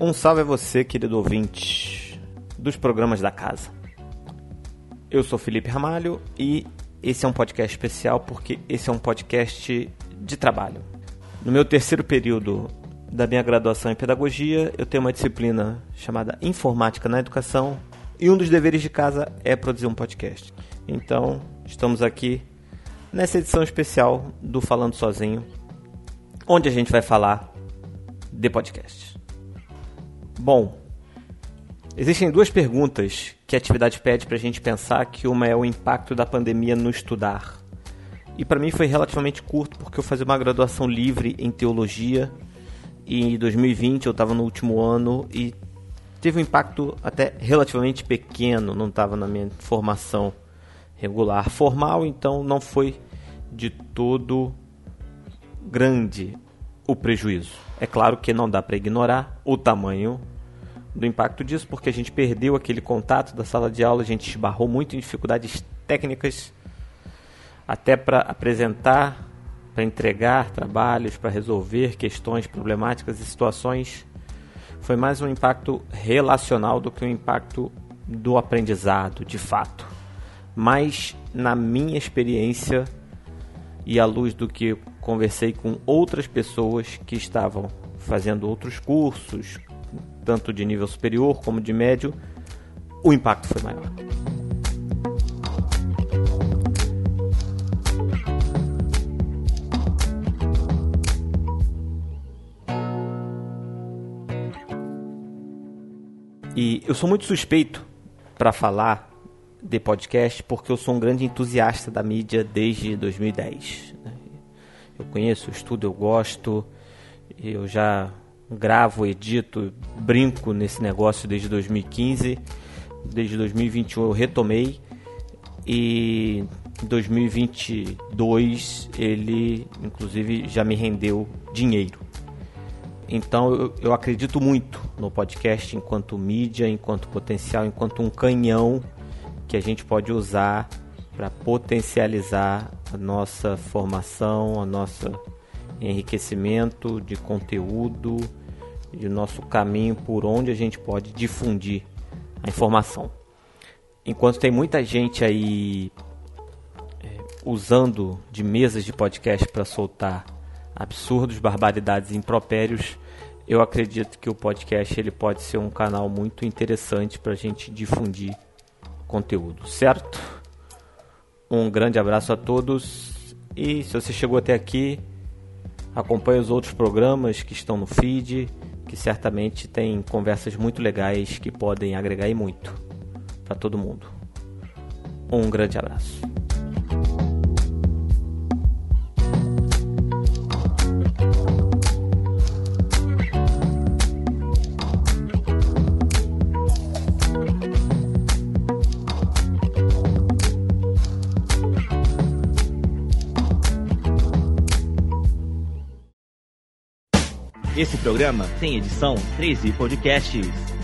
Um salve a você, querido ouvinte dos programas da casa. Eu sou Felipe Ramalho e esse é um podcast especial porque esse é um podcast de trabalho. No meu terceiro período da minha graduação em pedagogia, eu tenho uma disciplina chamada Informática na Educação e um dos deveres de casa é produzir um podcast. Então, estamos aqui nessa edição especial do Falando Sozinho, onde a gente vai falar de podcast. Bom, existem duas perguntas que a atividade pede para a gente pensar, que uma é o impacto da pandemia no estudar. E para mim foi relativamente curto, porque eu fazia uma graduação livre em teologia e em 2020 eu estava no último ano e teve um impacto até relativamente pequeno, não estava na minha formação regular formal, então não foi de todo grande o prejuízo. É claro que não dá para ignorar o tamanho do impacto disso, porque a gente perdeu aquele contato da sala de aula, a gente esbarrou muito em dificuldades técnicas, até para apresentar, para entregar trabalhos, para resolver questões problemáticas e situações. Foi mais um impacto relacional do que um impacto do aprendizado, de fato. Mas, na minha experiência, e à luz do que conversei com outras pessoas que estavam fazendo outros cursos, tanto de nível superior como de médio, o impacto foi maior. E eu sou muito suspeito para falar de podcast porque eu sou um grande entusiasta da mídia desde 2010. Né? Eu conheço, estudo, eu gosto, eu já gravo, edito, brinco nesse negócio desde 2015. Desde 2021 eu retomei e em 2022 ele inclusive já me rendeu dinheiro. Então eu, eu acredito muito no podcast enquanto mídia, enquanto potencial, enquanto um canhão que a gente pode usar para potencializar a nossa formação, a nossa enriquecimento de conteúdo e o nosso caminho por onde a gente pode difundir a informação. Enquanto tem muita gente aí é, usando de mesas de podcast para soltar absurdos, barbaridades e impropérios, eu acredito que o podcast ele pode ser um canal muito interessante para a gente difundir conteúdo, certo? Um grande abraço a todos e se você chegou até aqui, acompanhe os outros programas que estão no feed, que certamente tem conversas muito legais que podem agregar e muito para todo mundo. Um grande abraço. Esse programa tem edição 13 Podcasts.